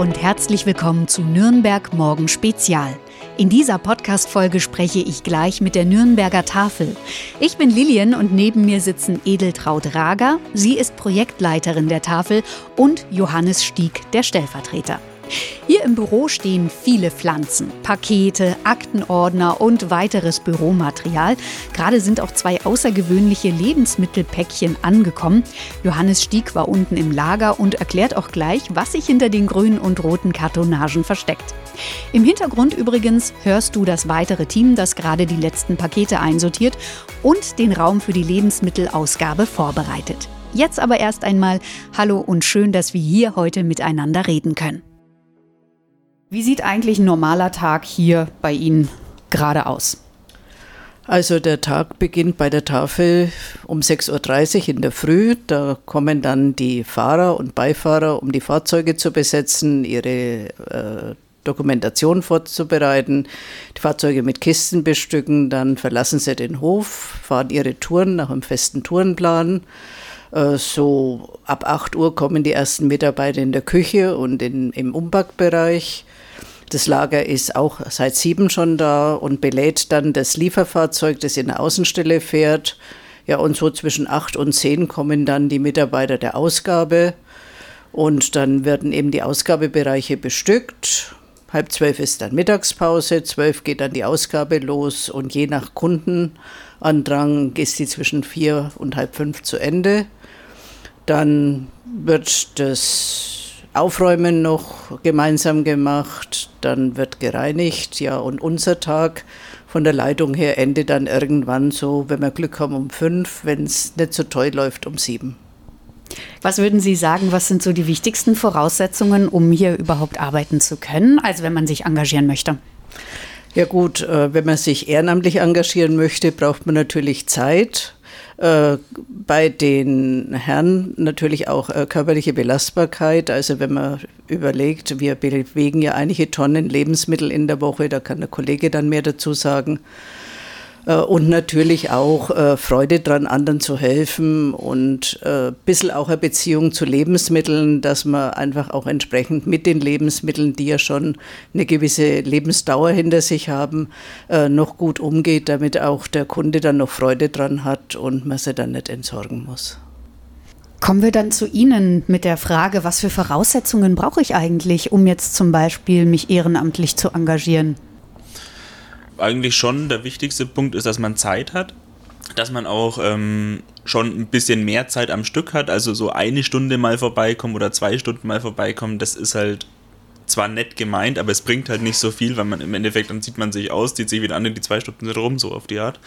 und herzlich willkommen zu Nürnberg Morgen Spezial. In dieser Podcast-Folge spreche ich gleich mit der Nürnberger Tafel. Ich bin Lilian und neben mir sitzen Edeltraut Rager, sie ist Projektleiterin der Tafel, und Johannes Stieg, der Stellvertreter. Hier im Büro stehen viele Pflanzen, Pakete, Aktenordner und weiteres Büromaterial. Gerade sind auch zwei außergewöhnliche Lebensmittelpäckchen angekommen. Johannes Stieg war unten im Lager und erklärt auch gleich, was sich hinter den grünen und roten Kartonagen versteckt. Im Hintergrund übrigens hörst du das weitere Team, das gerade die letzten Pakete einsortiert und den Raum für die Lebensmittelausgabe vorbereitet. Jetzt aber erst einmal Hallo und schön, dass wir hier heute miteinander reden können. Wie sieht eigentlich ein normaler Tag hier bei Ihnen gerade aus? Also der Tag beginnt bei der Tafel um 6.30 Uhr in der Früh. Da kommen dann die Fahrer und Beifahrer, um die Fahrzeuge zu besetzen, ihre äh, Dokumentation vorzubereiten, die Fahrzeuge mit Kisten bestücken, dann verlassen sie den Hof, fahren ihre Touren nach einem festen Tourenplan. Äh, so ab 8 Uhr kommen die ersten Mitarbeiter in der Küche und in, im Umbackbereich. Das Lager ist auch seit sieben schon da und belädt dann das Lieferfahrzeug, das in der Außenstelle fährt. Ja, und so zwischen acht und zehn kommen dann die Mitarbeiter der Ausgabe. Und dann werden eben die Ausgabebereiche bestückt. Halb zwölf ist dann Mittagspause, zwölf geht dann die Ausgabe los und je nach Kundenandrang ist sie zwischen vier und halb fünf zu Ende. Dann wird das Aufräumen noch gemeinsam gemacht, dann wird gereinigt, ja, und unser Tag von der Leitung her endet dann irgendwann so, wenn wir Glück haben, um fünf, wenn es nicht so toll läuft, um sieben. Was würden Sie sagen, was sind so die wichtigsten Voraussetzungen, um hier überhaupt arbeiten zu können, also wenn man sich engagieren möchte? Ja gut, äh, wenn man sich ehrenamtlich engagieren möchte, braucht man natürlich Zeit. Äh, bei den Herren natürlich auch äh, körperliche Belastbarkeit. Also wenn man überlegt, wir bewegen ja einige Tonnen Lebensmittel in der Woche, da kann der Kollege dann mehr dazu sagen. Äh, und natürlich auch äh, Freude dran, anderen zu helfen und ein äh, bisschen auch eine Beziehung zu Lebensmitteln, dass man einfach auch entsprechend mit den Lebensmitteln, die ja schon eine gewisse Lebensdauer hinter sich haben, noch gut umgeht, damit auch der Kunde dann noch Freude dran hat und man sie dann nicht entsorgen muss. Kommen wir dann zu Ihnen mit der Frage, was für Voraussetzungen brauche ich eigentlich, um jetzt zum Beispiel mich ehrenamtlich zu engagieren? Eigentlich schon der wichtigste Punkt ist, dass man Zeit hat, dass man auch ähm, schon ein bisschen mehr Zeit am Stück hat, also so eine Stunde mal vorbeikommen oder zwei Stunden mal vorbeikommen, das ist halt zwar nett gemeint, aber es bringt halt nicht so viel, weil man im Endeffekt, dann sieht man sich aus, zieht sich wieder an, die zwei Stunden sind rum, so auf die Art.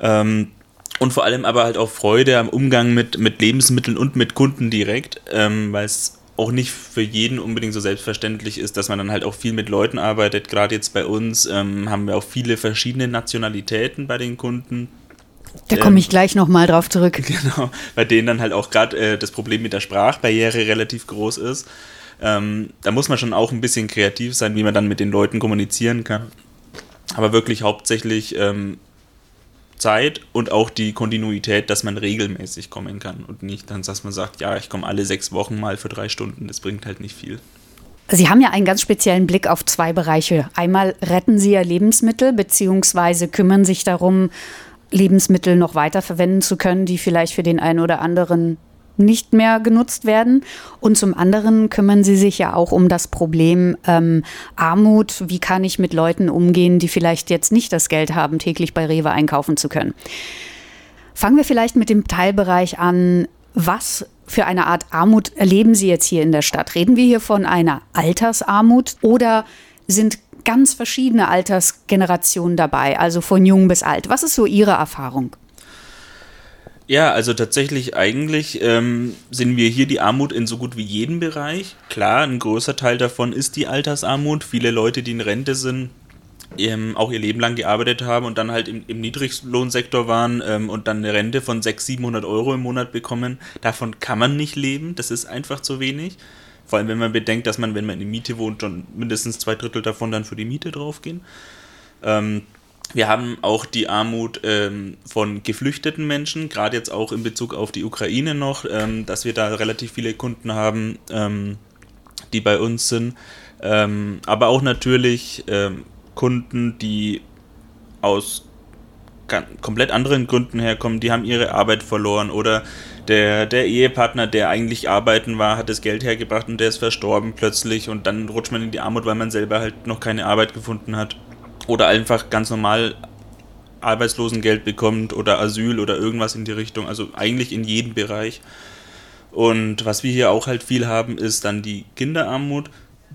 Ähm, und vor allem aber halt auch Freude am Umgang mit, mit Lebensmitteln und mit Kunden direkt, ähm, weil es auch nicht für jeden unbedingt so selbstverständlich ist, dass man dann halt auch viel mit Leuten arbeitet. Gerade jetzt bei uns ähm, haben wir auch viele verschiedene Nationalitäten bei den Kunden. Da komme ich ähm, gleich nochmal drauf zurück. Genau, bei denen dann halt auch gerade äh, das Problem mit der Sprachbarriere relativ groß ist. Ähm, da muss man schon auch ein bisschen kreativ sein, wie man dann mit den Leuten kommunizieren kann. Aber wirklich hauptsächlich ähm, Zeit und auch die Kontinuität, dass man regelmäßig kommen kann und nicht dann, dass man sagt, ja, ich komme alle sechs Wochen mal für drei Stunden. Das bringt halt nicht viel. Sie haben ja einen ganz speziellen Blick auf zwei Bereiche. Einmal retten Sie ja Lebensmittel beziehungsweise kümmern sich darum, Lebensmittel noch weiter verwenden zu können, die vielleicht für den einen oder anderen nicht mehr genutzt werden. Und zum anderen kümmern Sie sich ja auch um das Problem ähm, Armut. Wie kann ich mit Leuten umgehen, die vielleicht jetzt nicht das Geld haben, täglich bei Rewe einkaufen zu können? Fangen wir vielleicht mit dem Teilbereich an. Was für eine Art Armut erleben Sie jetzt hier in der Stadt? Reden wir hier von einer Altersarmut oder sind ganz verschiedene Altersgenerationen dabei, also von jung bis alt? Was ist so Ihre Erfahrung? Ja, also tatsächlich eigentlich ähm, sind wir hier die Armut in so gut wie jedem Bereich. Klar, ein großer Teil davon ist die Altersarmut. Viele Leute, die in Rente sind, ähm, auch ihr Leben lang gearbeitet haben und dann halt im, im Niedriglohnsektor waren ähm, und dann eine Rente von 600, 700 Euro im Monat bekommen. Davon kann man nicht leben, das ist einfach zu wenig. Vor allem, wenn man bedenkt, dass man, wenn man in Miete wohnt, schon mindestens zwei Drittel davon dann für die Miete draufgehen. Ähm, wir haben auch die Armut ähm, von geflüchteten Menschen, gerade jetzt auch in Bezug auf die Ukraine noch, ähm, dass wir da relativ viele Kunden haben, ähm, die bei uns sind. Ähm, aber auch natürlich ähm, Kunden, die aus komplett anderen Gründen herkommen, die haben ihre Arbeit verloren oder der, der Ehepartner, der eigentlich arbeiten war, hat das Geld hergebracht und der ist verstorben plötzlich und dann rutscht man in die Armut, weil man selber halt noch keine Arbeit gefunden hat oder einfach ganz normal Arbeitslosengeld bekommt oder Asyl oder irgendwas in die Richtung, also eigentlich in jedem Bereich. Und was wir hier auch halt viel haben, ist dann die Kinderarmut,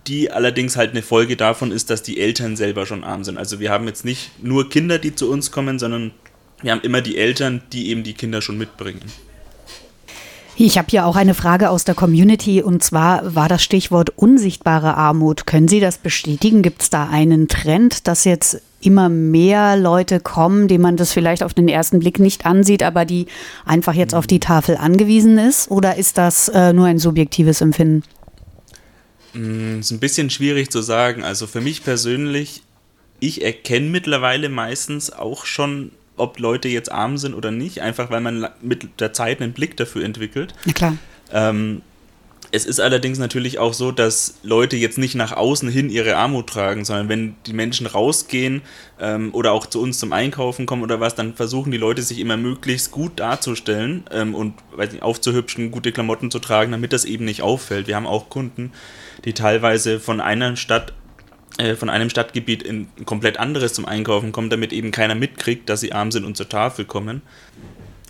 die allerdings halt eine Folge davon ist, dass die Eltern selber schon arm sind. Also wir haben jetzt nicht nur Kinder, die zu uns kommen, sondern wir haben immer die Eltern, die eben die Kinder schon mitbringen. Ich habe hier auch eine Frage aus der Community und zwar war das Stichwort unsichtbare Armut. Können Sie das bestätigen? Gibt es da einen Trend, dass jetzt immer mehr Leute kommen, denen man das vielleicht auf den ersten Blick nicht ansieht, aber die einfach jetzt auf die Tafel angewiesen ist? Oder ist das äh, nur ein subjektives Empfinden? Mm, ist ein bisschen schwierig zu sagen. Also für mich persönlich, ich erkenne mittlerweile meistens auch schon ob Leute jetzt arm sind oder nicht, einfach weil man mit der Zeit einen Blick dafür entwickelt. Ja, klar. Ähm, es ist allerdings natürlich auch so, dass Leute jetzt nicht nach außen hin ihre Armut tragen, sondern wenn die Menschen rausgehen ähm, oder auch zu uns zum Einkaufen kommen oder was, dann versuchen die Leute sich immer möglichst gut darzustellen ähm, und weiß nicht, aufzuhübschen, gute Klamotten zu tragen, damit das eben nicht auffällt. Wir haben auch Kunden, die teilweise von einer Stadt von einem Stadtgebiet in ein komplett anderes zum Einkaufen kommen, damit eben keiner mitkriegt, dass sie arm sind und zur Tafel kommen,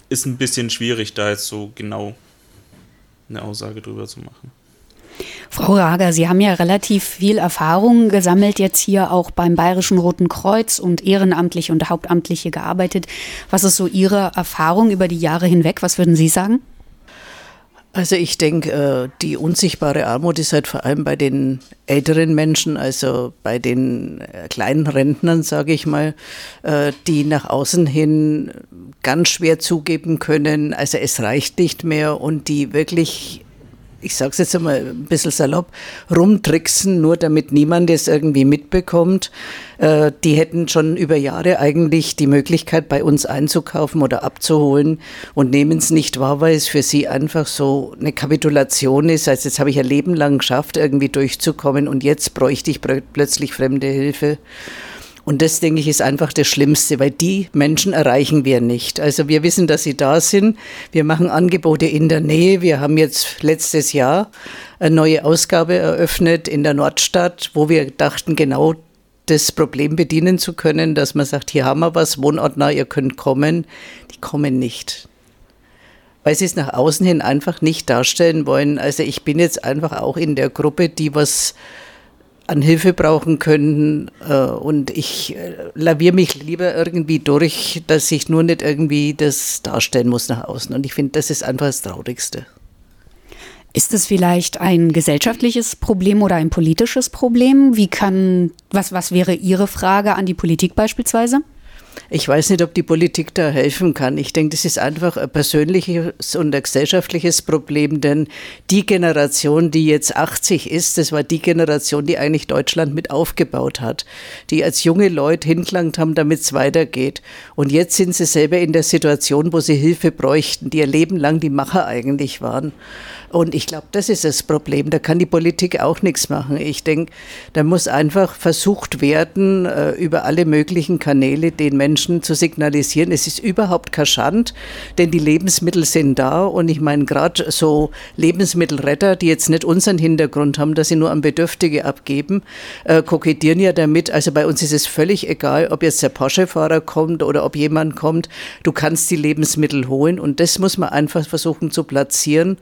ist ein bisschen schwierig, da jetzt so genau eine Aussage drüber zu machen. Frau Rager, Sie haben ja relativ viel Erfahrung gesammelt, jetzt hier auch beim Bayerischen Roten Kreuz und ehrenamtlich und hauptamtliche gearbeitet. Was ist so Ihre Erfahrung über die Jahre hinweg? Was würden Sie sagen? Also ich denke, äh, die unsichtbare Armut ist halt vor allem bei den älteren Menschen, also bei den äh, kleinen Rentnern, sage ich mal, äh, die nach außen hin ganz schwer zugeben können, also es reicht nicht mehr und die wirklich ich sage es jetzt einmal ein bisschen salopp, rumtricksen, nur damit niemand es irgendwie mitbekommt. Äh, die hätten schon über Jahre eigentlich die Möglichkeit, bei uns einzukaufen oder abzuholen und nehmen es nicht wahr, weil es für sie einfach so eine Kapitulation ist. Also jetzt habe ich ein Leben lang geschafft, irgendwie durchzukommen und jetzt bräuchte ich plötzlich fremde Hilfe. Und das, denke ich, ist einfach das Schlimmste, weil die Menschen erreichen wir nicht. Also wir wissen, dass sie da sind. Wir machen Angebote in der Nähe. Wir haben jetzt letztes Jahr eine neue Ausgabe eröffnet in der Nordstadt, wo wir dachten, genau das Problem bedienen zu können, dass man sagt, hier haben wir was, wohnortnah, ihr könnt kommen. Die kommen nicht weil sie es nach außen hin einfach nicht darstellen wollen. Also ich bin jetzt einfach auch in der Gruppe, die was an Hilfe brauchen könnten. Äh, und ich äh, laviere mich lieber irgendwie durch, dass ich nur nicht irgendwie das darstellen muss nach außen. Und ich finde, das ist einfach das Traurigste. Ist es vielleicht ein gesellschaftliches Problem oder ein politisches Problem? Wie kann, was, was wäre Ihre Frage an die Politik beispielsweise? Ich weiß nicht, ob die Politik da helfen kann. Ich denke, das ist einfach ein persönliches und ein gesellschaftliches Problem, denn die Generation, die jetzt 80 ist, das war die Generation, die eigentlich Deutschland mit aufgebaut hat, die als junge Leute hingelangt haben, damit es weitergeht. Und jetzt sind sie selber in der Situation, wo sie Hilfe bräuchten, die ihr Leben lang die Macher eigentlich waren. Und ich glaube, das ist das Problem. Da kann die Politik auch nichts machen. Ich denke, da muss einfach versucht werden, äh, über alle möglichen Kanäle den Menschen zu signalisieren, es ist überhaupt kein Schand, denn die Lebensmittel sind da. Und ich meine, gerade so Lebensmittelretter, die jetzt nicht unseren Hintergrund haben, dass sie nur an Bedürftige abgeben, äh, kokettieren ja damit. Also bei uns ist es völlig egal, ob jetzt der Porsche-Fahrer kommt oder ob jemand kommt. Du kannst die Lebensmittel holen. Und das muss man einfach versuchen zu platzieren.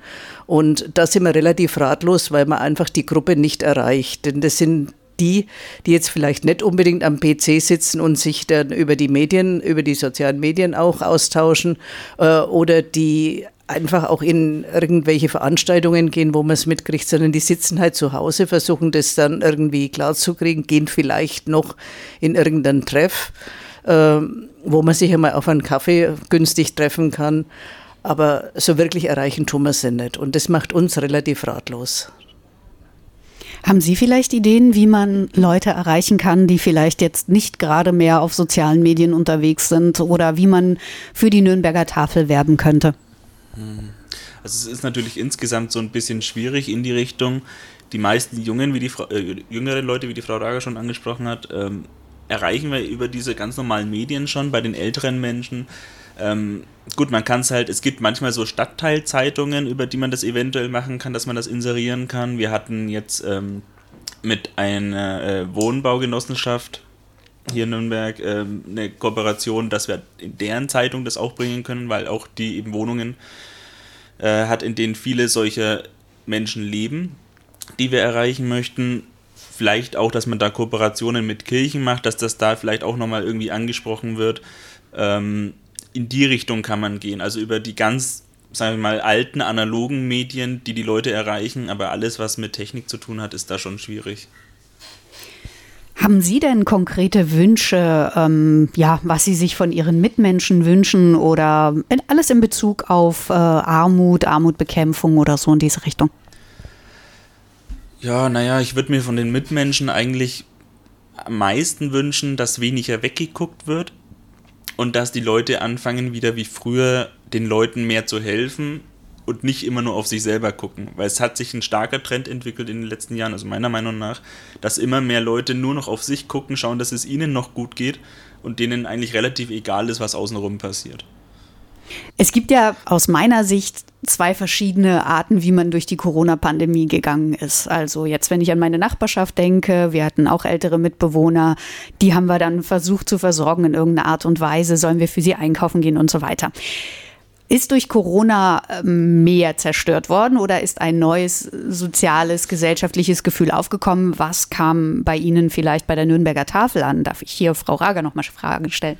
Und da sind wir relativ ratlos, weil man einfach die Gruppe nicht erreicht. Denn das sind die, die jetzt vielleicht nicht unbedingt am PC sitzen und sich dann über die Medien, über die sozialen Medien auch austauschen äh, oder die einfach auch in irgendwelche Veranstaltungen gehen, wo man es mitkriegt, sondern die sitzen halt zu Hause, versuchen das dann irgendwie klarzukriegen, gehen vielleicht noch in irgendeinen Treff, äh, wo man sich einmal auf einen Kaffee günstig treffen kann. Aber so wirklich erreichen tun wir sie nicht. Und das macht uns relativ ratlos. Haben Sie vielleicht Ideen, wie man Leute erreichen kann, die vielleicht jetzt nicht gerade mehr auf sozialen Medien unterwegs sind oder wie man für die Nürnberger Tafel werben könnte? Also es ist natürlich insgesamt so ein bisschen schwierig in die Richtung. die meisten Jungen, wie die Frau, äh, jüngere Leute, wie die Frau Rager schon angesprochen hat, ähm, erreichen wir über diese ganz normalen Medien schon bei den älteren Menschen. Ähm, gut, man kann es halt, es gibt manchmal so Stadtteilzeitungen, über die man das eventuell machen kann, dass man das inserieren kann. Wir hatten jetzt ähm, mit einer äh, Wohnbaugenossenschaft hier in Nürnberg äh, eine Kooperation, dass wir in deren Zeitung das auch bringen können, weil auch die eben Wohnungen äh, hat, in denen viele solche Menschen leben, die wir erreichen möchten. Vielleicht auch, dass man da Kooperationen mit Kirchen macht, dass das da vielleicht auch nochmal irgendwie angesprochen wird. Ähm, in die Richtung kann man gehen, also über die ganz, sagen wir mal, alten analogen Medien, die die Leute erreichen, aber alles, was mit Technik zu tun hat, ist da schon schwierig. Haben Sie denn konkrete Wünsche, ähm, ja, was Sie sich von Ihren Mitmenschen wünschen oder alles in Bezug auf äh, Armut, Armutbekämpfung oder so in diese Richtung? Ja, naja, ich würde mir von den Mitmenschen eigentlich am meisten wünschen, dass weniger weggeguckt wird und dass die Leute anfangen, wieder wie früher den Leuten mehr zu helfen und nicht immer nur auf sich selber gucken. Weil es hat sich ein starker Trend entwickelt in den letzten Jahren, also meiner Meinung nach, dass immer mehr Leute nur noch auf sich gucken, schauen, dass es ihnen noch gut geht und denen eigentlich relativ egal ist, was außenrum passiert. Es gibt ja aus meiner Sicht zwei verschiedene Arten, wie man durch die Corona-Pandemie gegangen ist. Also jetzt, wenn ich an meine Nachbarschaft denke, wir hatten auch ältere Mitbewohner, die haben wir dann versucht zu versorgen in irgendeiner Art und Weise, sollen wir für sie einkaufen gehen und so weiter. Ist durch Corona ähm, mehr zerstört worden oder ist ein neues soziales, gesellschaftliches Gefühl aufgekommen? Was kam bei Ihnen vielleicht bei der Nürnberger Tafel an? Darf ich hier Frau Rager noch mal Fragen stellen?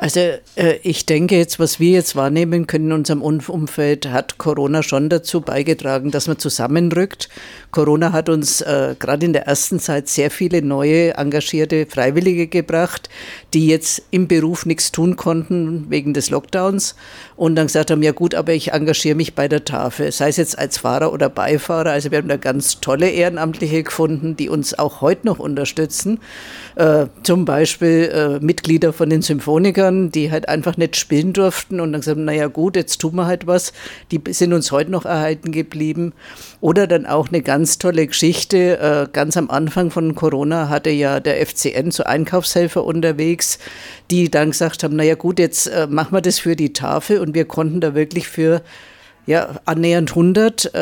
Also äh, ich denke jetzt, was wir jetzt wahrnehmen können in unserem Umfeld, hat Corona schon dazu beigetragen, dass man zusammenrückt. Corona hat uns äh, gerade in der ersten Zeit sehr viele neue, engagierte Freiwillige gebracht, die jetzt im Beruf nichts tun konnten wegen des Lockdowns und dann gesagt haben, ja gut, aber ich engagiere mich bei der Tafel, sei es jetzt als Fahrer oder Beifahrer. Also wir haben da ganz tolle Ehrenamtliche gefunden, die uns auch heute noch unterstützen. Äh, zum Beispiel äh, Mitglieder von den Symphonikern, die halt einfach nicht spielen durften und dann gesagt haben, naja gut, jetzt tun wir halt was. Die sind uns heute noch erhalten geblieben. Oder dann auch eine ganz tolle Geschichte. Äh, ganz am Anfang von Corona hatte ja der FCN so Einkaufshelfer unterwegs, die dann gesagt haben, naja gut, jetzt äh, machen wir das für die Tafel und wir konnten da wirklich für ja, annähernd 100 äh,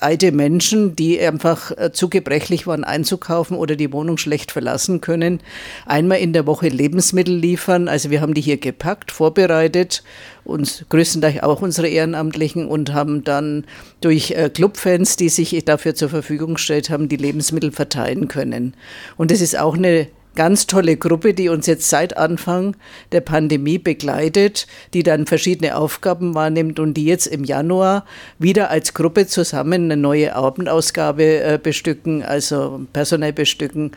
alte Menschen, die einfach äh, zu gebrechlich waren einzukaufen oder die Wohnung schlecht verlassen können, einmal in der Woche Lebensmittel liefern. Also wir haben die hier gepackt, vorbereitet, uns größtenteils auch unsere Ehrenamtlichen und haben dann durch äh, Clubfans, die sich dafür zur Verfügung gestellt haben, die Lebensmittel verteilen können. Und das ist auch eine ganz tolle Gruppe, die uns jetzt seit Anfang der Pandemie begleitet, die dann verschiedene Aufgaben wahrnimmt und die jetzt im Januar wieder als Gruppe zusammen eine neue Abendausgabe äh, bestücken, also personell bestücken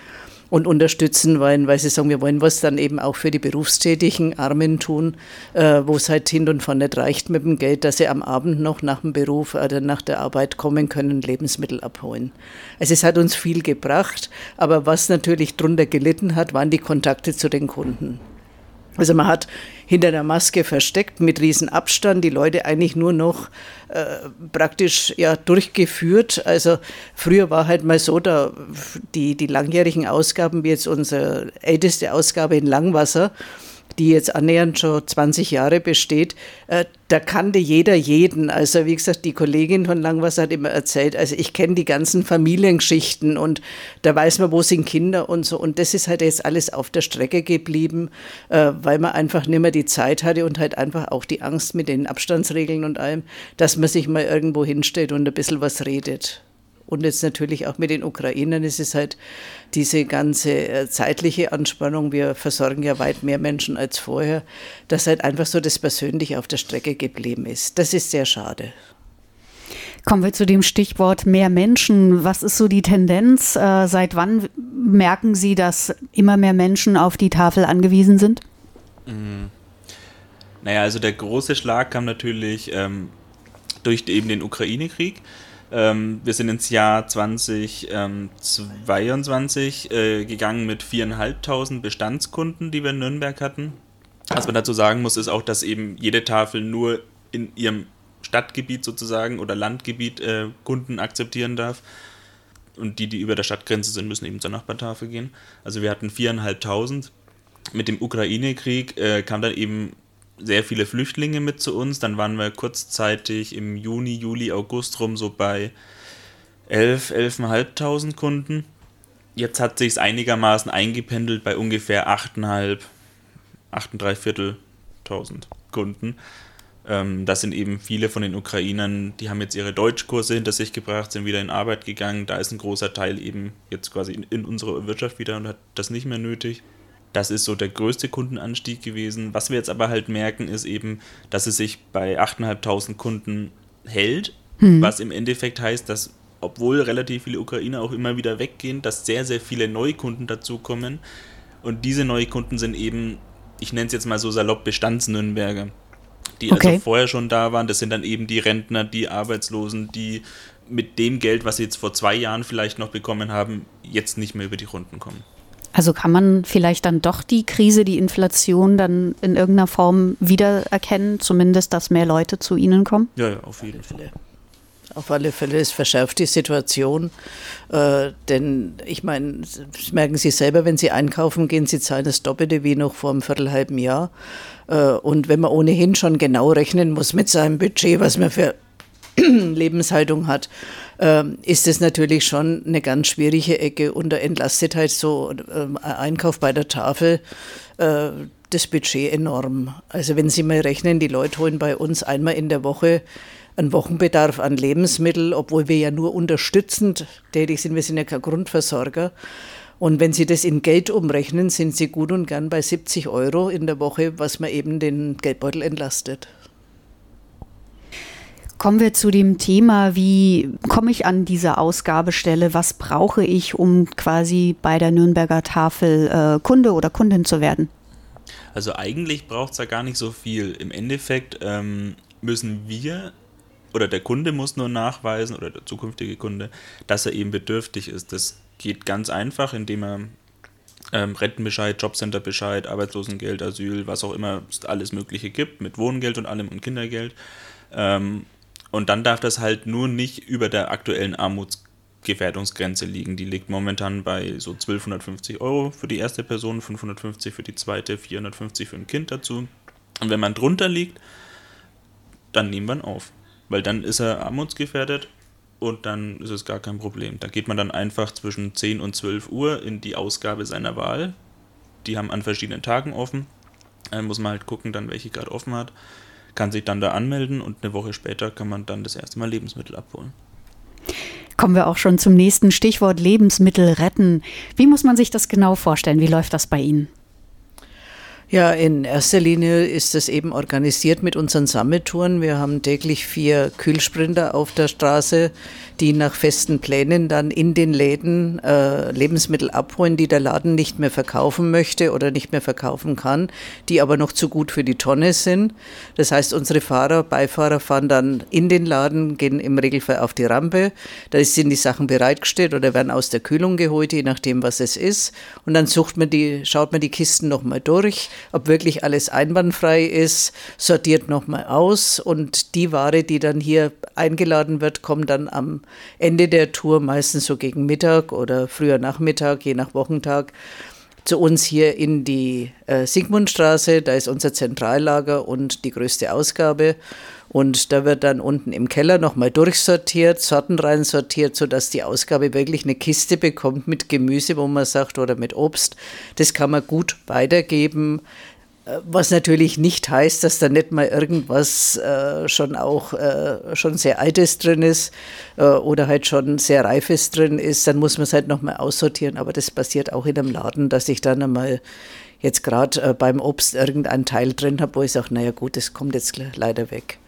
und unterstützen wollen, weil sie sagen, wir wollen was dann eben auch für die berufstätigen Armen tun, äh, wo es halt hin und vorne nicht reicht mit dem Geld, dass sie am Abend noch nach dem Beruf oder nach der Arbeit kommen können, Lebensmittel abholen. Also es hat uns viel gebracht, aber was natürlich drunter gelitten hat, waren die Kontakte zu den Kunden. Also man hat hinter der Maske versteckt mit Riesenabstand die Leute eigentlich nur noch äh, praktisch ja durchgeführt. Also früher war halt mal so, da die, die langjährigen Ausgaben, wie jetzt unsere älteste Ausgabe in Langwasser, die jetzt annähernd schon 20 Jahre besteht, äh, da kannte jeder jeden. Also wie gesagt, die Kollegin von Langwasser hat immer erzählt, also ich kenne die ganzen Familiengeschichten und da weiß man, wo sind Kinder und so. Und das ist halt jetzt alles auf der Strecke geblieben, äh, weil man einfach nicht mehr die Zeit hatte und halt einfach auch die Angst mit den Abstandsregeln und allem, dass man sich mal irgendwo hinstellt und ein bisschen was redet. Und jetzt natürlich auch mit den Ukrainern ist es halt diese ganze äh, zeitliche Anspannung. Wir versorgen ja weit mehr Menschen als vorher, dass halt einfach so das Persönliche auf der Strecke geblieben ist. Das ist sehr schade. Kommen wir zu dem Stichwort mehr Menschen. Was ist so die Tendenz? Äh, seit wann merken Sie, dass immer mehr Menschen auf die Tafel angewiesen sind? Mhm. Naja, also der große Schlag kam natürlich ähm, durch eben den Ukraine-Krieg. Ähm, wir sind ins Jahr 2022 äh, gegangen mit 4.500 Bestandskunden, die wir in Nürnberg hatten. Was man dazu sagen muss, ist auch, dass eben jede Tafel nur in ihrem Stadtgebiet sozusagen oder Landgebiet äh, Kunden akzeptieren darf. und die, die über der Stadtgrenze sind, müssen eben zur Nachbartafel gehen. Also wir hatten viereinhalbtausend. Mit dem Ukraine-Krieg äh, kamen dann eben sehr viele Flüchtlinge mit zu uns. Dann waren wir kurzzeitig im Juni, Juli, August rum so bei 11, 11.500 Kunden. Jetzt hat sich es einigermaßen eingependelt bei ungefähr 8,5, 8,3 Vierteltausend Kunden. Ähm, das sind eben viele von den Ukrainern, die haben jetzt ihre Deutschkurse hinter sich gebracht, sind wieder in Arbeit gegangen. Da ist ein großer Teil eben jetzt quasi in, in unserer Wirtschaft wieder und hat das nicht mehr nötig. Das ist so der größte Kundenanstieg gewesen. Was wir jetzt aber halt merken, ist eben, dass es sich bei 8.500 Kunden hält, hm. was im Endeffekt heißt, dass obwohl relativ viele Ukrainer auch immer wieder weggehen, dass sehr, sehr viele Neukunden dazukommen. Und diese Neukunden sind eben, ich nenne es jetzt mal so salopp, Bestandsnürnberger die also okay. also vorher schon da waren. Das sind dann eben die Rentner, die Arbeitslosen, die mit dem Geld, was sie jetzt vor zwei Jahren vielleicht noch bekommen haben, jetzt nicht mehr über die Runden kommen. Also kann man vielleicht dann doch die Krise, die Inflation dann in irgendeiner Form wiedererkennen, zumindest, dass mehr Leute zu Ihnen kommen? Ja, ja auf jeden Fall. Auf alle Fälle, es verschärft die Situation. Äh, denn ich meine, das merken Sie selber, wenn Sie einkaufen gehen, Sie zahlen das Doppelte wie noch vor einem Viertelhalben Jahr. Äh, und wenn man ohnehin schon genau rechnen muss mit seinem Budget, was man für Lebenshaltung hat, äh, ist es natürlich schon eine ganz schwierige Ecke und da entlastet halt so äh, Einkauf bei der Tafel äh, das Budget enorm. Also wenn Sie mal rechnen, die Leute holen bei uns einmal in der Woche einen Wochenbedarf an Lebensmitteln, obwohl wir ja nur unterstützend tätig sind, wir sind ja kein Grundversorger. Und wenn Sie das in Geld umrechnen, sind Sie gut und gern bei 70 Euro in der Woche, was man eben den Geldbeutel entlastet. Kommen wir zu dem Thema, wie komme ich an diese Ausgabestelle? Was brauche ich, um quasi bei der Nürnberger Tafel äh, Kunde oder Kundin zu werden? Also eigentlich braucht es da gar nicht so viel. Im Endeffekt ähm, müssen wir oder der Kunde muss nur nachweisen oder der zukünftige Kunde, dass er eben bedürftig ist. Das geht ganz einfach, indem er ähm, Rentenbescheid, Jobcenterbescheid, Arbeitslosengeld, Asyl, was auch immer es alles Mögliche gibt, mit Wohngeld und allem und Kindergeld. Ähm, und dann darf das halt nur nicht über der aktuellen Armutsgefährdungsgrenze liegen. Die liegt momentan bei so 1250 Euro für die erste Person, 550 für die zweite, 450 für ein Kind dazu. Und wenn man drunter liegt, dann nehmen wir ihn auf. Weil dann ist er armutsgefährdet und dann ist es gar kein Problem. Da geht man dann einfach zwischen 10 und 12 Uhr in die Ausgabe seiner Wahl. Die haben an verschiedenen Tagen offen. Dann muss man halt gucken, dann welche gerade offen hat. Kann sich dann da anmelden und eine Woche später kann man dann das erste Mal Lebensmittel abholen. Kommen wir auch schon zum nächsten Stichwort Lebensmittel retten. Wie muss man sich das genau vorstellen? Wie läuft das bei Ihnen? Ja, in erster Linie ist es eben organisiert mit unseren Sammeltouren. Wir haben täglich vier Kühlsprinter auf der Straße, die nach festen Plänen dann in den Läden äh, Lebensmittel abholen, die der Laden nicht mehr verkaufen möchte oder nicht mehr verkaufen kann, die aber noch zu gut für die Tonne sind. Das heißt, unsere Fahrer, Beifahrer fahren dann in den Laden, gehen im Regelfall auf die Rampe. Da sind die Sachen bereitgestellt oder werden aus der Kühlung geholt, je nachdem, was es ist. Und dann sucht man die, schaut man die Kisten nochmal durch ob wirklich alles einwandfrei ist, sortiert nochmal aus und die Ware, die dann hier eingeladen wird, kommt dann am Ende der Tour, meistens so gegen Mittag oder früher Nachmittag, je nach Wochentag, zu uns hier in die äh, Sigmundstraße. Da ist unser Zentrallager und die größte Ausgabe. Und da wird dann unten im Keller nochmal durchsortiert, Sorten rein sortiert, sodass die Ausgabe wirklich eine Kiste bekommt mit Gemüse, wo man sagt, oder mit Obst. Das kann man gut weitergeben. Was natürlich nicht heißt, dass da nicht mal irgendwas äh, schon auch äh, schon sehr Altes drin ist äh, oder halt schon sehr Reifes drin ist, dann muss man es halt nochmal aussortieren. Aber das passiert auch in einem Laden, dass ich dann einmal jetzt gerade äh, beim Obst irgendeinen Teil drin habe, wo ich sage, naja gut, das kommt jetzt leider weg.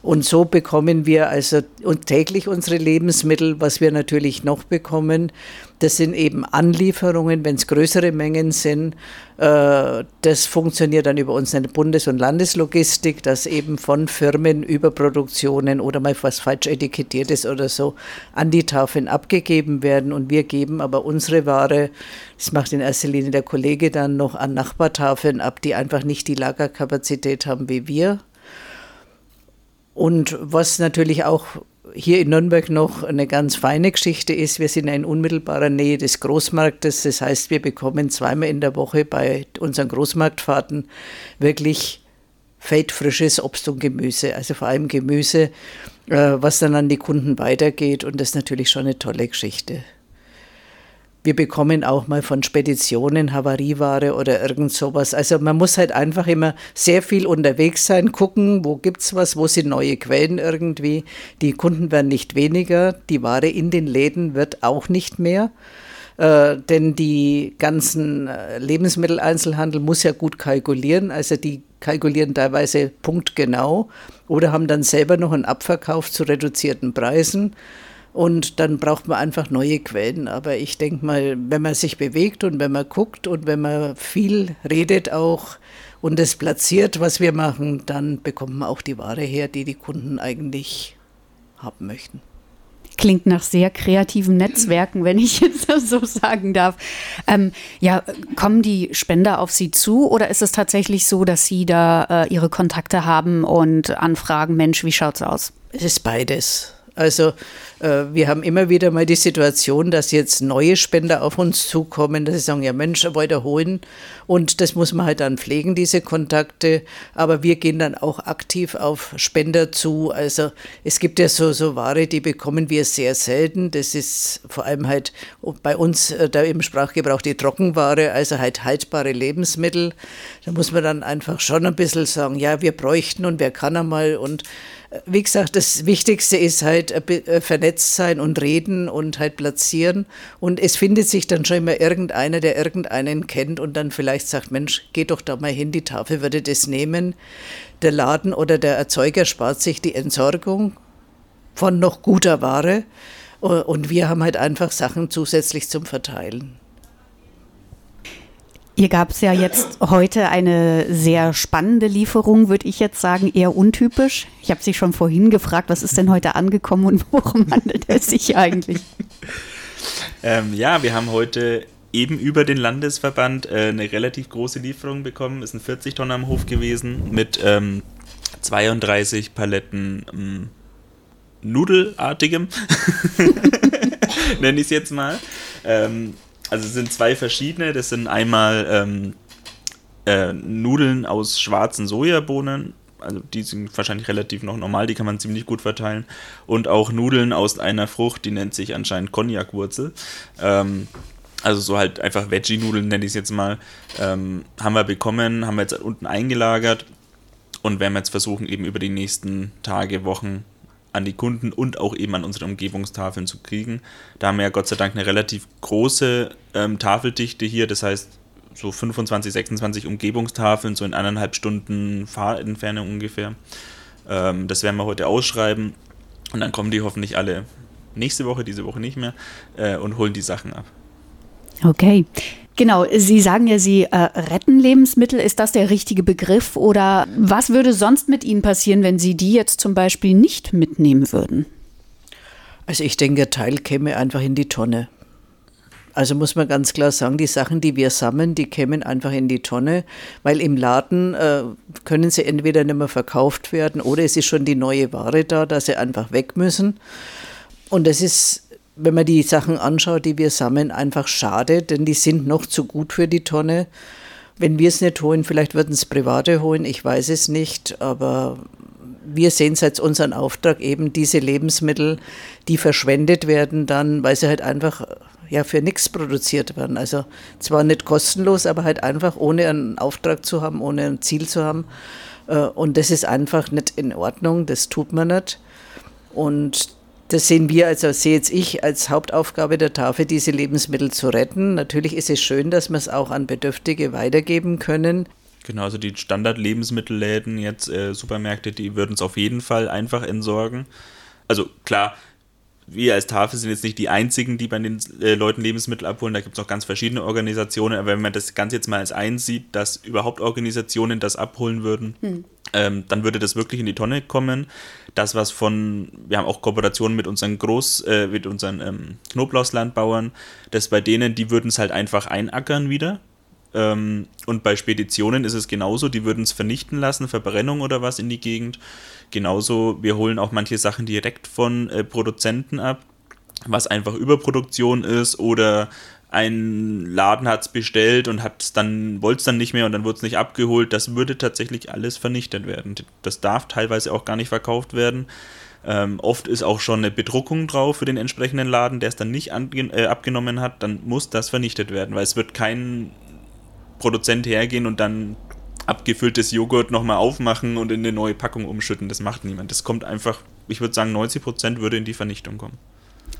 Und so bekommen wir also täglich unsere Lebensmittel. Was wir natürlich noch bekommen, das sind eben Anlieferungen, wenn es größere Mengen sind. Äh, das funktioniert dann über unsere Bundes- und Landeslogistik, dass eben von Firmen über Produktionen oder mal was falsch etikettiert ist oder so an die Tafeln abgegeben werden. Und wir geben aber unsere Ware, das macht in erster Linie der Kollege dann noch an Nachbartafeln ab, die einfach nicht die Lagerkapazität haben wie wir und was natürlich auch hier in Nürnberg noch eine ganz feine Geschichte ist, wir sind in unmittelbarer Nähe des Großmarktes. Das heißt, wir bekommen zweimal in der Woche bei unseren Großmarktfahrten wirklich feldfrisches Obst und Gemüse, also vor allem Gemüse, äh, was dann an die Kunden weitergeht. Und das ist natürlich schon eine tolle Geschichte. Wir bekommen auch mal von Speditionen Havarieware oder irgend sowas. Also man muss halt einfach immer sehr viel unterwegs sein, gucken, wo gibt es was, wo sind neue Quellen irgendwie. Die Kunden werden nicht weniger, die Ware in den Läden wird auch nicht mehr. Äh, denn die ganzen äh, Lebensmitteleinzelhandel muss ja gut kalkulieren. Also die kalkulieren teilweise punktgenau oder haben dann selber noch einen Abverkauf zu reduzierten Preisen. Und dann braucht man einfach neue Quellen. Aber ich denke mal, wenn man sich bewegt und wenn man guckt und wenn man viel redet auch und es platziert, was wir machen, dann bekommt man auch die Ware her, die die Kunden eigentlich haben möchten. Klingt nach sehr kreativen Netzwerken, wenn ich jetzt so sagen darf. Ähm, ja, kommen die Spender auf Sie zu oder ist es tatsächlich so, dass Sie da äh, Ihre Kontakte haben und anfragen, Mensch, wie schaut's aus? Es ist beides. Also äh, wir haben immer wieder mal die Situation, dass jetzt neue Spender auf uns zukommen, dass sie sagen, ja Mensch, weiter holen. Und das muss man halt dann pflegen, diese Kontakte. Aber wir gehen dann auch aktiv auf Spender zu. Also es gibt ja so, so Ware, die bekommen wir sehr selten. Das ist vor allem halt bei uns äh, da im Sprachgebrauch die Trockenware, also halt haltbare Lebensmittel. Da muss man dann einfach schon ein bisschen sagen, ja, wir bräuchten und wer kann einmal und wie gesagt, das Wichtigste ist halt äh, äh, vernetzt sein und reden und halt platzieren. Und es findet sich dann schon immer irgendeiner, der irgendeinen kennt und dann vielleicht sagt, Mensch, geh doch da mal hin, die Tafel würde das nehmen. Der Laden oder der Erzeuger spart sich die Entsorgung von noch guter Ware. Und wir haben halt einfach Sachen zusätzlich zum Verteilen. Hier gab es ja jetzt heute eine sehr spannende Lieferung, würde ich jetzt sagen, eher untypisch. Ich habe Sie schon vorhin gefragt, was ist denn heute angekommen und worum handelt es sich eigentlich? Ähm, ja, wir haben heute eben über den Landesverband äh, eine relativ große Lieferung bekommen. Es sind 40 Tonnen am Hof gewesen mit ähm, 32 Paletten ähm, Nudelartigem, nenne ich es jetzt mal. Ähm, also es sind zwei verschiedene. Das sind einmal ähm, äh, Nudeln aus schwarzen Sojabohnen. Also die sind wahrscheinlich relativ noch normal, die kann man ziemlich gut verteilen. Und auch Nudeln aus einer Frucht, die nennt sich anscheinend Cognac-Wurzel. Ähm, also so halt einfach Veggie-Nudeln nenne ich es jetzt mal. Ähm, haben wir bekommen, haben wir jetzt unten eingelagert und werden jetzt versuchen, eben über die nächsten Tage, Wochen an die Kunden und auch eben an unsere Umgebungstafeln zu kriegen. Da haben wir ja Gott sei Dank eine relativ große ähm, Tafeldichte hier, das heißt so 25, 26 Umgebungstafeln, so in eineinhalb Stunden Fahrentfernung ungefähr. Ähm, das werden wir heute ausschreiben und dann kommen die hoffentlich alle nächste Woche, diese Woche nicht mehr äh, und holen die Sachen ab. Okay. Genau, Sie sagen ja, Sie äh, retten Lebensmittel. Ist das der richtige Begriff? Oder was würde sonst mit Ihnen passieren, wenn Sie die jetzt zum Beispiel nicht mitnehmen würden? Also ich denke, Teil käme einfach in die Tonne. Also muss man ganz klar sagen, die Sachen, die wir sammeln, die kämen einfach in die Tonne, weil im Laden äh, können sie entweder nicht mehr verkauft werden oder es ist schon die neue Ware da, dass sie einfach weg müssen. Und das ist wenn man die Sachen anschaut, die wir sammeln, einfach schade, denn die sind noch zu gut für die Tonne. Wenn wir es nicht holen, vielleicht würden es Private holen, ich weiß es nicht, aber wir sehen es als unseren Auftrag eben, diese Lebensmittel, die verschwendet werden dann, weil sie halt einfach ja, für nichts produziert werden. Also zwar nicht kostenlos, aber halt einfach ohne einen Auftrag zu haben, ohne ein Ziel zu haben. Äh, und das ist einfach nicht in Ordnung, das tut man nicht. Und das sehen wir, also sehe jetzt ich als Hauptaufgabe der Tafel, diese Lebensmittel zu retten. Natürlich ist es schön, dass wir es auch an Bedürftige weitergeben können. Genau, also die Standard-Lebensmittelläden, jetzt äh, Supermärkte, die würden es auf jeden Fall einfach entsorgen. Also klar, wir als Tafel sind jetzt nicht die einzigen, die bei den äh, Leuten Lebensmittel abholen. Da gibt es auch ganz verschiedene Organisationen. Aber wenn man das Ganze jetzt mal als eins sieht, dass überhaupt Organisationen das abholen würden, hm. ähm, dann würde das wirklich in die Tonne kommen. Das, was von, wir haben auch Kooperationen mit unseren Groß, äh, mit unseren ähm, Knoblauchslandbauern, das bei denen, die würden es halt einfach einackern wieder und bei Speditionen ist es genauso, die würden es vernichten lassen, Verbrennung oder was in die Gegend. Genauso, wir holen auch manche Sachen direkt von äh, Produzenten ab, was einfach Überproduktion ist oder ein Laden hat es bestellt und dann, wollte es dann nicht mehr und dann wurde es nicht abgeholt. Das würde tatsächlich alles vernichtet werden. Das darf teilweise auch gar nicht verkauft werden. Ähm, oft ist auch schon eine Bedruckung drauf für den entsprechenden Laden, der es dann nicht äh, abgenommen hat, dann muss das vernichtet werden, weil es wird kein Produzent hergehen und dann abgefülltes Joghurt nochmal aufmachen und in eine neue Packung umschütten. Das macht niemand. Das kommt einfach, ich würde sagen, 90% würde in die Vernichtung kommen.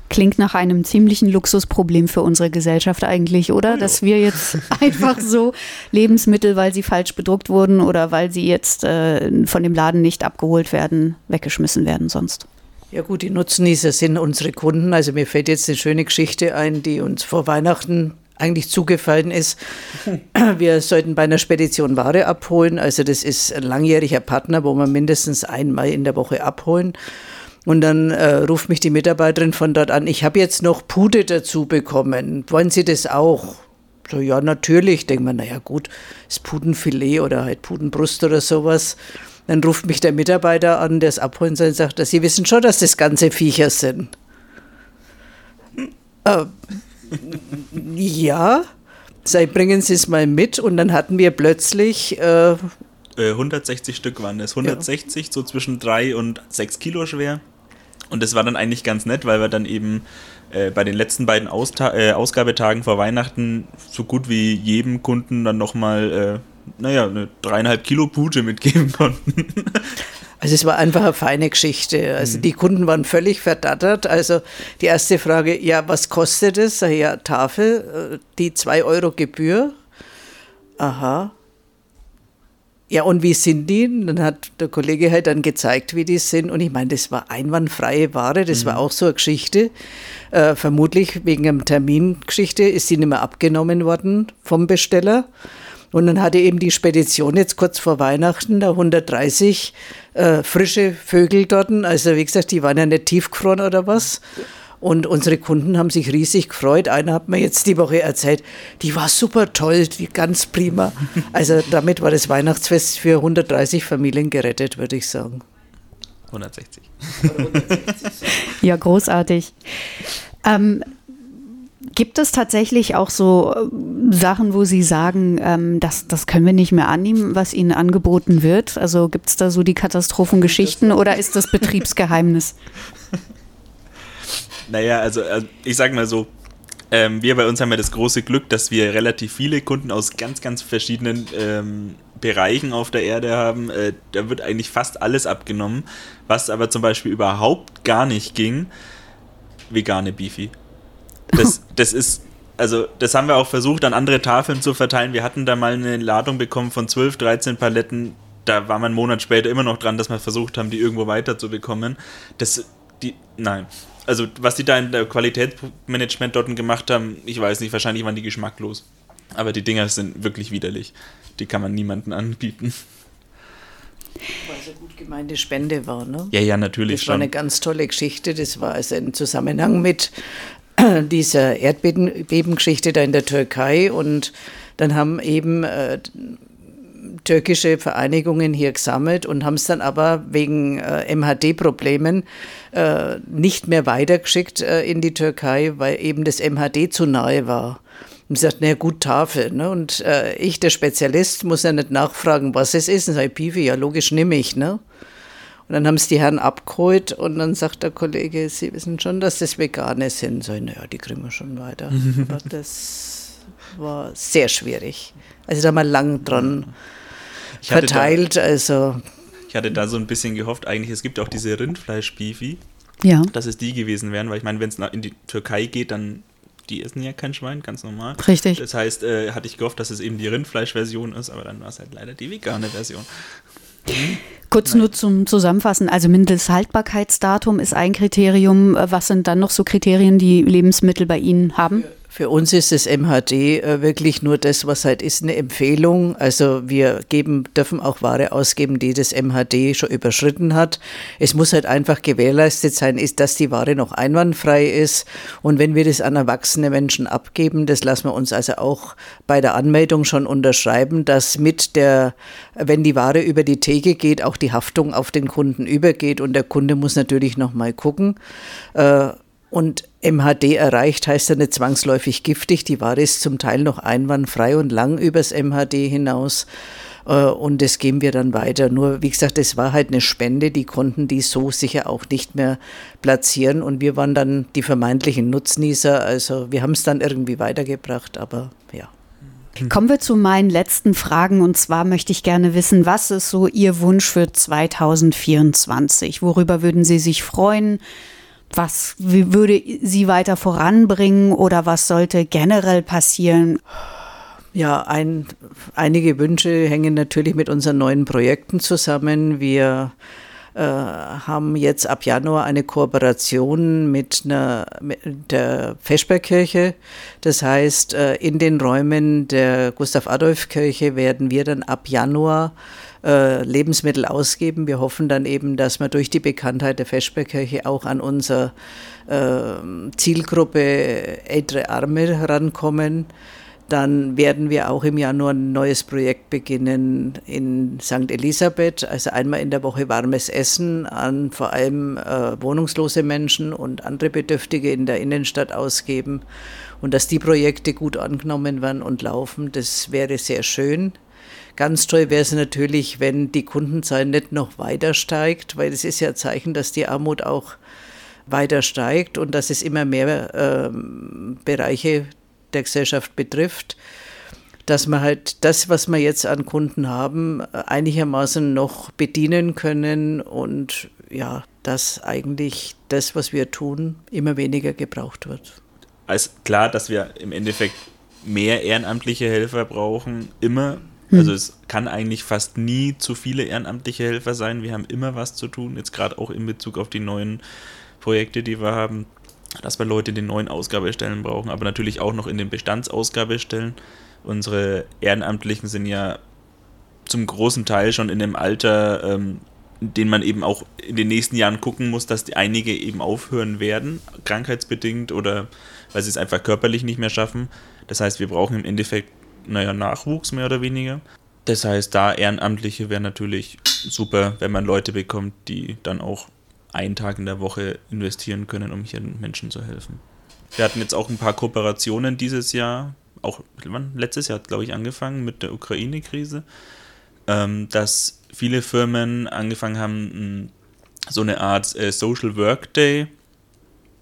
Klingt nach einem ziemlichen Luxusproblem für unsere Gesellschaft eigentlich, oder? Dass wir jetzt einfach so Lebensmittel, weil sie falsch bedruckt wurden oder weil sie jetzt äh, von dem Laden nicht abgeholt werden, weggeschmissen werden sonst. Ja gut, die Nutznießer sind unsere Kunden. Also mir fällt jetzt eine schöne Geschichte ein, die uns vor Weihnachten eigentlich zugefallen ist. Wir sollten bei einer Spedition Ware abholen. Also das ist ein langjähriger Partner, wo wir mindestens einmal in der Woche abholen. Und dann äh, ruft mich die Mitarbeiterin von dort an, ich habe jetzt noch Pute dazu bekommen. Wollen Sie das auch? So, ja, natürlich. Denkt man, naja, gut, ist Putenfilet oder halt Putenbrust oder sowas. Dann ruft mich der Mitarbeiter an, der es abholen soll, und sagt, Sie wissen schon, dass das ganze Viecher sind. Äh, ja, sei, bringen Sie es mal mit. Und dann hatten wir plötzlich äh, 160 äh, Stück waren es. 160, ja. so zwischen 3 und 6 Kilo schwer. Und das war dann eigentlich ganz nett, weil wir dann eben äh, bei den letzten beiden Austa äh, Ausgabetagen vor Weihnachten so gut wie jedem Kunden dann nochmal, äh, naja, eine dreieinhalb Kilo Pute mitgeben konnten. Also es war einfach eine feine Geschichte. Also mhm. die Kunden waren völlig verdattert. Also die erste Frage, ja, was kostet es? Ja, Tafel, äh, die 2 Euro Gebühr. Aha. Ja, und wie sind die? Dann hat der Kollege halt dann gezeigt, wie die sind. Und ich meine, das war einwandfreie Ware, das mhm. war auch so eine Geschichte. Äh, vermutlich wegen einer Termingeschichte ist sie nicht mehr abgenommen worden vom Besteller. Und dann hatte eben die Spedition jetzt kurz vor Weihnachten da 130 äh, frische Vögel dort. Also wie gesagt, die waren ja nicht tiefgefroren oder was. Und unsere Kunden haben sich riesig gefreut. Einer hat mir jetzt die Woche erzählt, die war super toll, die ganz prima. Also damit war das Weihnachtsfest für 130 Familien gerettet, würde ich sagen. 160. ja, großartig. Ähm, Gibt es tatsächlich auch so äh, Sachen, wo Sie sagen, ähm, das, das können wir nicht mehr annehmen, was Ihnen angeboten wird? Also gibt es da so die Katastrophengeschichten oder ist das Betriebsgeheimnis? Naja, also, also ich sage mal so, ähm, wir bei uns haben ja das große Glück, dass wir relativ viele Kunden aus ganz, ganz verschiedenen ähm, Bereichen auf der Erde haben. Äh, da wird eigentlich fast alles abgenommen. Was aber zum Beispiel überhaupt gar nicht ging, vegane Beefy. Das, das ist, also das haben wir auch versucht, an andere Tafeln zu verteilen. Wir hatten da mal eine Ladung bekommen von 12, 13 Paletten. Da war man einen Monat später immer noch dran, dass wir versucht haben, die irgendwo weiterzubekommen. Das, die, nein, also was die da in der Qualitätsmanagement dort gemacht haben, ich weiß nicht, wahrscheinlich waren die geschmacklos. Aber die Dinger sind wirklich widerlich. Die kann man niemandem anbieten. Weil es eine gut gemeinte Spende war, ne? Ja, ja, natürlich das schon. Das war eine ganz tolle Geschichte. Das war also im Zusammenhang mit dieser Erdbebengeschichte da in der Türkei. Und dann haben eben äh, türkische Vereinigungen hier gesammelt und haben es dann aber wegen äh, MHD-Problemen äh, nicht mehr weitergeschickt äh, in die Türkei, weil eben das MHD zu nahe war. Und sie sagt, na gut, Tafel. Ne? Und äh, ich, der Spezialist, muss ja nicht nachfragen, was es ist. Und sage, Piwi, ja logisch nehme ich. Ne? Und dann haben es die Herren abgeholt und dann sagt der Kollege, Sie wissen schon, dass das Vegane sind. So, naja, die kriegen wir schon weiter. Aber das war sehr schwierig. Also da haben wir lang dran verteilt. Da, also ich hatte da so ein bisschen gehofft, eigentlich, es gibt auch diese Rindfleisch-Beefy. Ja. Dass es die gewesen wären, weil ich meine, wenn es in die Türkei geht, dann die essen ja kein Schwein, ganz normal. Richtig. Das heißt, äh, hatte ich gehofft, dass es eben die Rindfleisch-Version ist, aber dann war es halt leider die vegane Version. Kurz Nein. nur zum Zusammenfassen, also Mindesthaltbarkeitsdatum ist ein Kriterium. Was sind dann noch so Kriterien, die Lebensmittel bei Ihnen haben? Für uns ist das MHD äh, wirklich nur das, was halt ist, eine Empfehlung. Also wir geben, dürfen auch Ware ausgeben, die das MHD schon überschritten hat. Es muss halt einfach gewährleistet sein, ist, dass die Ware noch einwandfrei ist. Und wenn wir das an erwachsene Menschen abgeben, das lassen wir uns also auch bei der Anmeldung schon unterschreiben, dass mit der, wenn die Ware über die Theke geht, auch die Haftung auf den Kunden übergeht. Und der Kunde muss natürlich noch mal gucken. Äh, und MHD erreicht heißt ja nicht zwangsläufig giftig. Die Ware ist zum Teil noch einwandfrei und lang übers MHD hinaus. Äh, und das geben wir dann weiter. Nur, wie gesagt, es war halt eine Spende, die konnten die so sicher auch nicht mehr platzieren. Und wir waren dann die vermeintlichen Nutznießer. Also wir haben es dann irgendwie weitergebracht, aber ja. Kommen wir zu meinen letzten Fragen. Und zwar möchte ich gerne wissen, was ist so Ihr Wunsch für 2024? Worüber würden Sie sich freuen? Was würde Sie weiter voranbringen oder was sollte generell passieren? Ja, ein, einige Wünsche hängen natürlich mit unseren neuen Projekten zusammen. Wir äh, haben jetzt ab Januar eine Kooperation mit, einer, mit der Feschbergkirche. Das heißt, äh, in den Räumen der Gustav-Adolf-Kirche werden wir dann ab Januar äh, Lebensmittel ausgeben. Wir hoffen dann eben, dass wir durch die Bekanntheit der Feschbergkirche auch an unsere äh, Zielgruppe ältere Arme herankommen. Dann werden wir auch im Januar ein neues Projekt beginnen in St. Elisabeth, also einmal in der Woche warmes Essen an vor allem äh, wohnungslose Menschen und andere Bedürftige in der Innenstadt ausgeben. Und dass die Projekte gut angenommen werden und laufen, das wäre sehr schön. Ganz toll wäre es natürlich, wenn die Kundenzahl nicht noch weiter steigt, weil es ist ja ein Zeichen, dass die Armut auch weiter steigt und dass es immer mehr ähm, Bereiche der Gesellschaft betrifft, dass wir halt das, was wir jetzt an Kunden haben, einigermaßen noch bedienen können und ja, dass eigentlich das, was wir tun, immer weniger gebraucht wird. Also klar, dass wir im Endeffekt mehr ehrenamtliche Helfer brauchen, immer hm. Also es kann eigentlich fast nie zu viele ehrenamtliche Helfer sein. Wir haben immer was zu tun, jetzt gerade auch in Bezug auf die neuen Projekte, die wir haben, dass wir Leute in den neuen Ausgabestellen brauchen, aber natürlich auch noch in den Bestandsausgabestellen. Unsere Ehrenamtlichen sind ja zum großen Teil schon in dem Alter, ähm, in dem man eben auch in den nächsten Jahren gucken muss, dass die einige eben aufhören werden, krankheitsbedingt oder weil sie es einfach körperlich nicht mehr schaffen. Das heißt, wir brauchen im Endeffekt naja, Nachwuchs mehr oder weniger. Das heißt, da Ehrenamtliche wäre natürlich super, wenn man Leute bekommt, die dann auch einen Tag in der Woche investieren können, um hier Menschen zu helfen. Wir hatten jetzt auch ein paar Kooperationen dieses Jahr, auch letztes Jahr, glaube ich, angefangen mit der Ukraine-Krise, ähm, dass viele Firmen angefangen haben, so eine Art äh, Social Work Day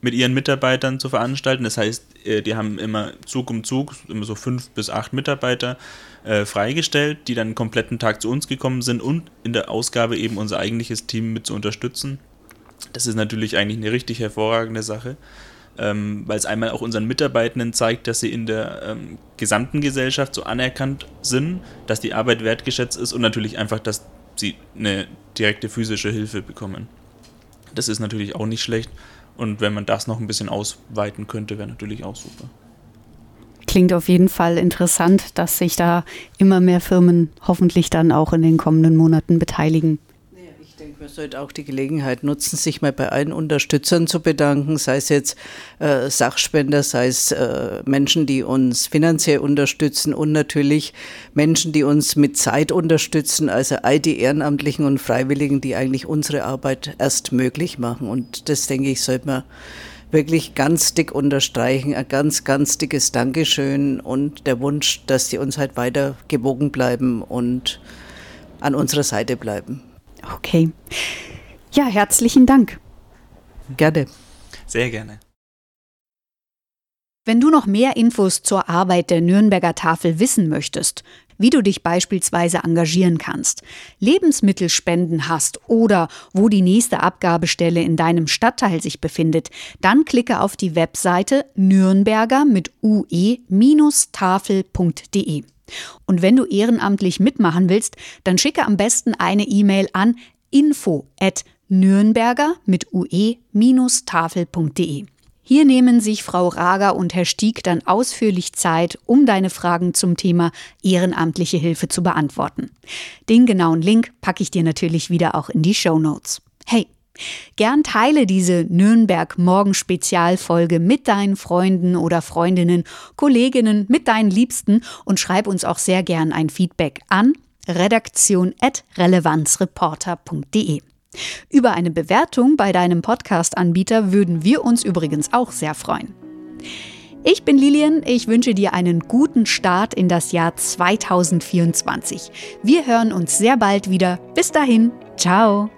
mit ihren Mitarbeitern zu veranstalten. Das heißt, die haben immer Zug um Zug, immer so fünf bis acht Mitarbeiter äh, freigestellt, die dann einen kompletten Tag zu uns gekommen sind und in der Ausgabe eben unser eigentliches Team mit zu unterstützen. Das ist natürlich eigentlich eine richtig hervorragende Sache, ähm, weil es einmal auch unseren Mitarbeitenden zeigt, dass sie in der ähm, gesamten Gesellschaft so anerkannt sind, dass die Arbeit wertgeschätzt ist und natürlich einfach, dass sie eine direkte physische Hilfe bekommen. Das ist natürlich auch nicht schlecht. Und wenn man das noch ein bisschen ausweiten könnte, wäre natürlich auch super. Klingt auf jeden Fall interessant, dass sich da immer mehr Firmen hoffentlich dann auch in den kommenden Monaten beteiligen denke, man sollte auch die Gelegenheit nutzen, sich mal bei allen Unterstützern zu bedanken, sei es jetzt äh, Sachspender, sei es äh, Menschen, die uns finanziell unterstützen und natürlich Menschen, die uns mit Zeit unterstützen, also all die Ehrenamtlichen und Freiwilligen, die eigentlich unsere Arbeit erst möglich machen. Und das, denke ich, sollte man wirklich ganz dick unterstreichen. Ein ganz, ganz dickes Dankeschön und der Wunsch, dass sie uns halt weiter gewogen bleiben und an unserer Seite bleiben. Okay. Ja, herzlichen Dank. Gerne. Sehr gerne. Wenn du noch mehr Infos zur Arbeit der Nürnberger Tafel wissen möchtest, wie du dich beispielsweise engagieren kannst, Lebensmittelspenden hast oder wo die nächste Abgabestelle in deinem Stadtteil sich befindet, dann klicke auf die Webseite nürnberger mit ue-tafel.de. Und wenn du ehrenamtlich mitmachen willst, dann schicke am besten eine E-Mail an info at nürnberger mit ue-tafel.de. Hier nehmen sich Frau Rager und Herr Stieg dann ausführlich Zeit, um deine Fragen zum Thema ehrenamtliche Hilfe zu beantworten. Den genauen Link packe ich dir natürlich wieder auch in die Show Notes. Hey, Gern teile diese Nürnberg Morgen Spezialfolge mit deinen Freunden oder Freundinnen, Kolleginnen, mit deinen Liebsten und schreib uns auch sehr gern ein Feedback an redaktion@relevanzreporter.de. Über eine Bewertung bei deinem Podcast-Anbieter würden wir uns übrigens auch sehr freuen. Ich bin Lilian, ich wünsche dir einen guten Start in das Jahr 2024. Wir hören uns sehr bald wieder. Bis dahin, ciao.